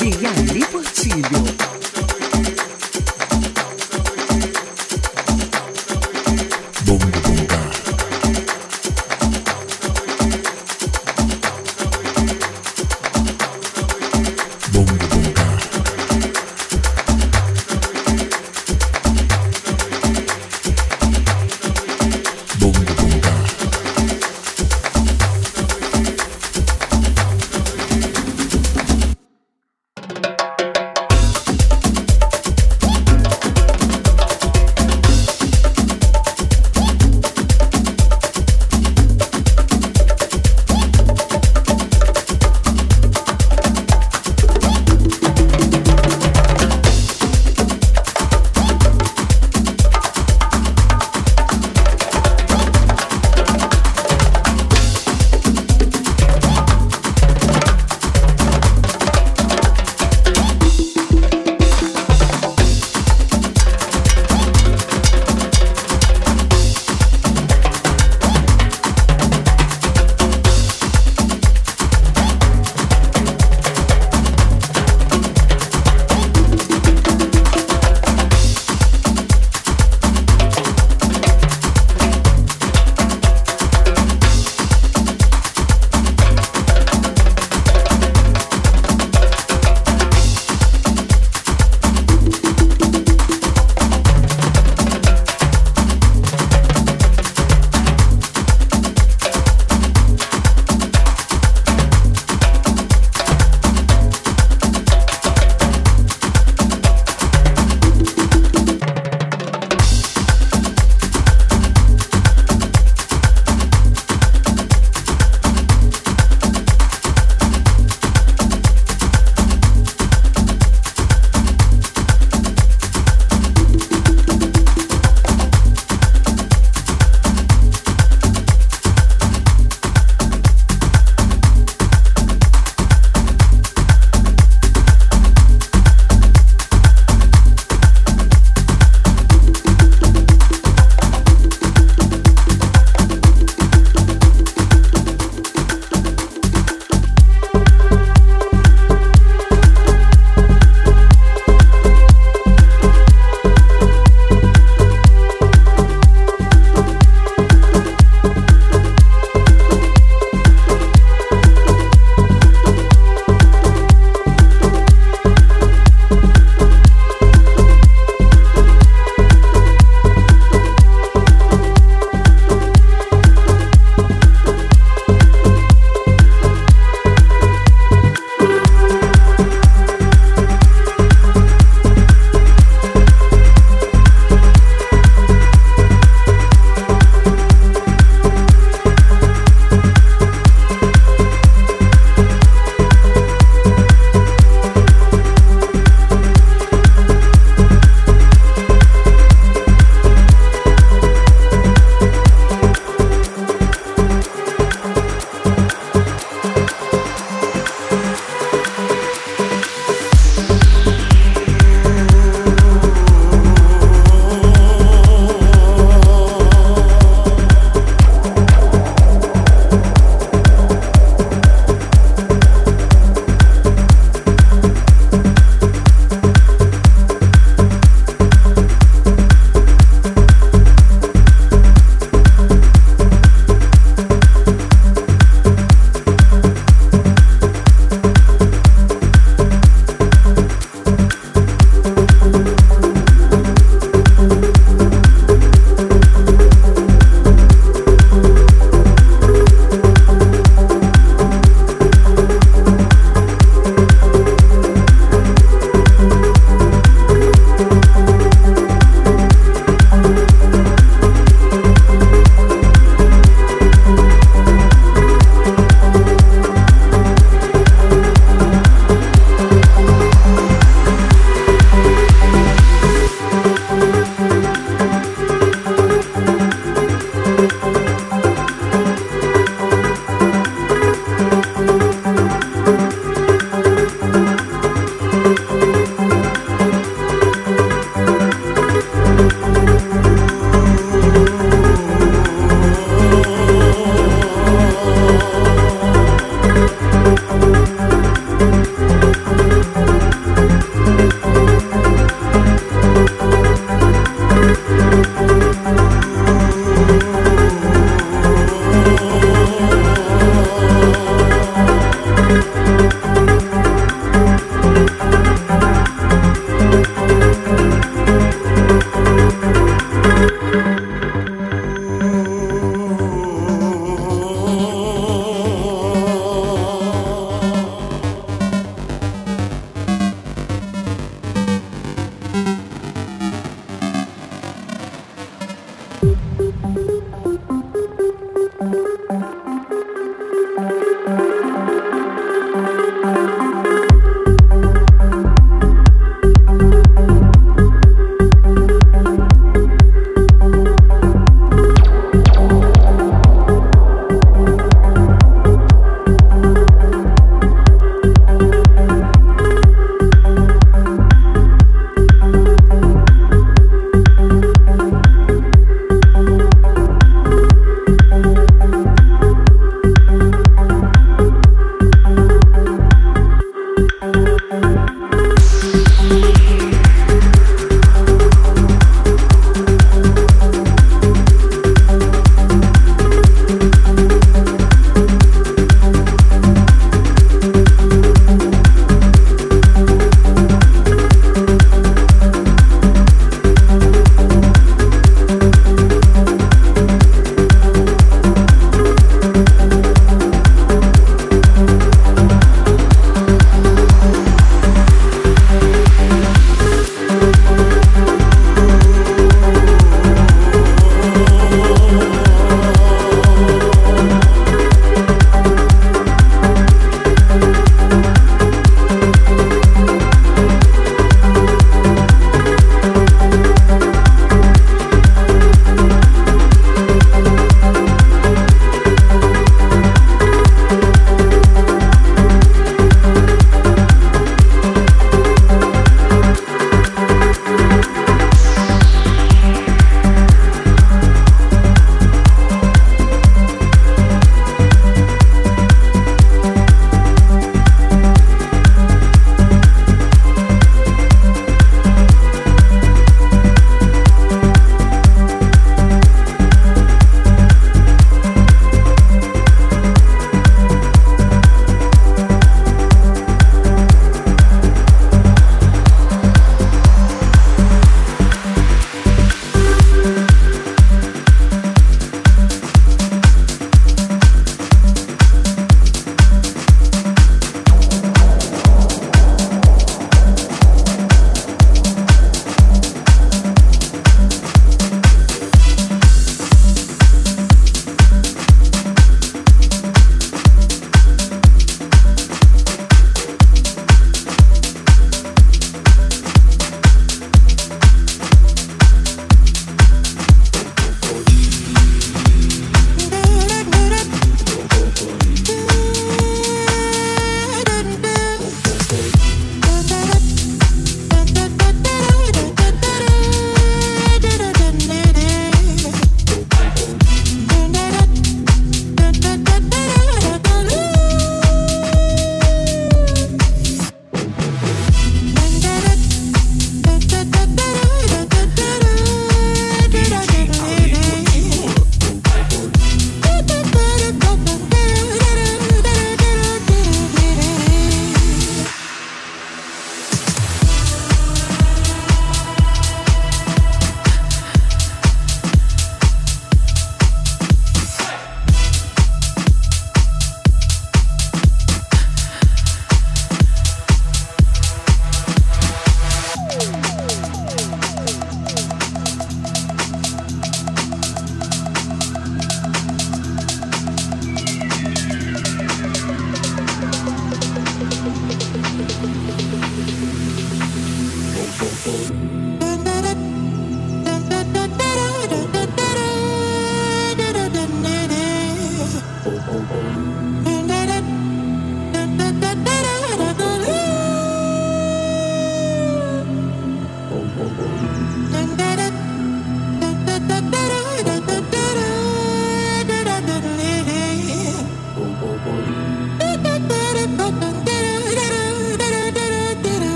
de Ali Portilho.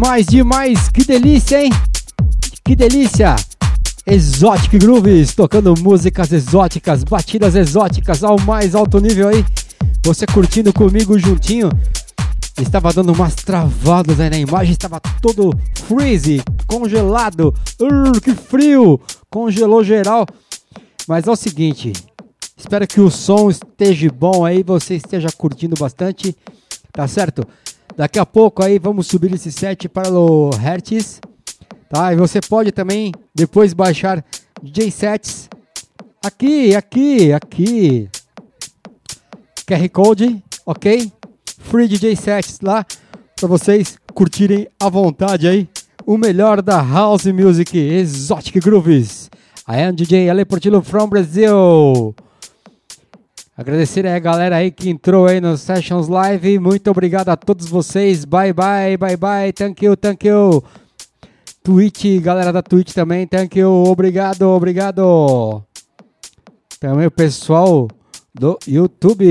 Demais, demais, que delícia, hein? Que delícia! Exotic Grooves, tocando músicas exóticas, batidas exóticas ao mais alto nível aí. Você curtindo comigo juntinho. Estava dando umas travadas aí na imagem, estava todo freeze, congelado. Urr, que frio! Congelou geral. Mas é o seguinte, espero que o som esteja bom aí, você esteja curtindo bastante, tá certo? Daqui a pouco aí vamos subir esse set para o Hertz, tá? E você pode também depois baixar DJ sets aqui, aqui, aqui. QR Code, ok? Free DJ sets lá. Pra vocês curtirem à vontade aí o melhor da House Music Exotic Grooves. I am DJ Ale Portillo from Brazil. Agradecer aí a galera aí que entrou aí no Sessions Live. Muito obrigado a todos vocês. Bye bye, bye bye. Thank you, thank you. Twitch, galera da Twitch também, thank you. Obrigado, obrigado. Também o pessoal do YouTube.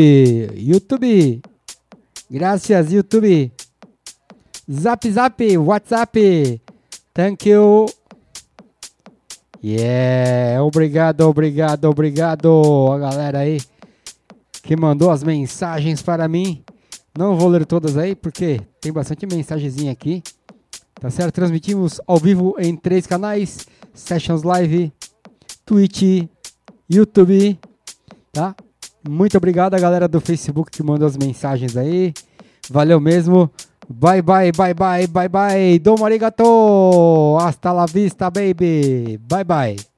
YouTube. Graças, YouTube. Zap, zap, WhatsApp. Thank you. Yeah, obrigado, obrigado, obrigado a galera aí que mandou as mensagens para mim. Não vou ler todas aí porque tem bastante mensagenzinha aqui. Tá certo? Transmitimos ao vivo em três canais: Sessions Live, Twitch, YouTube. Tá? Muito obrigado a galera do Facebook que mandou as mensagens aí. Valeu mesmo. Bye bye, bye bye, bye bye. Domo arigato. Hasta la vista, baby. Bye bye.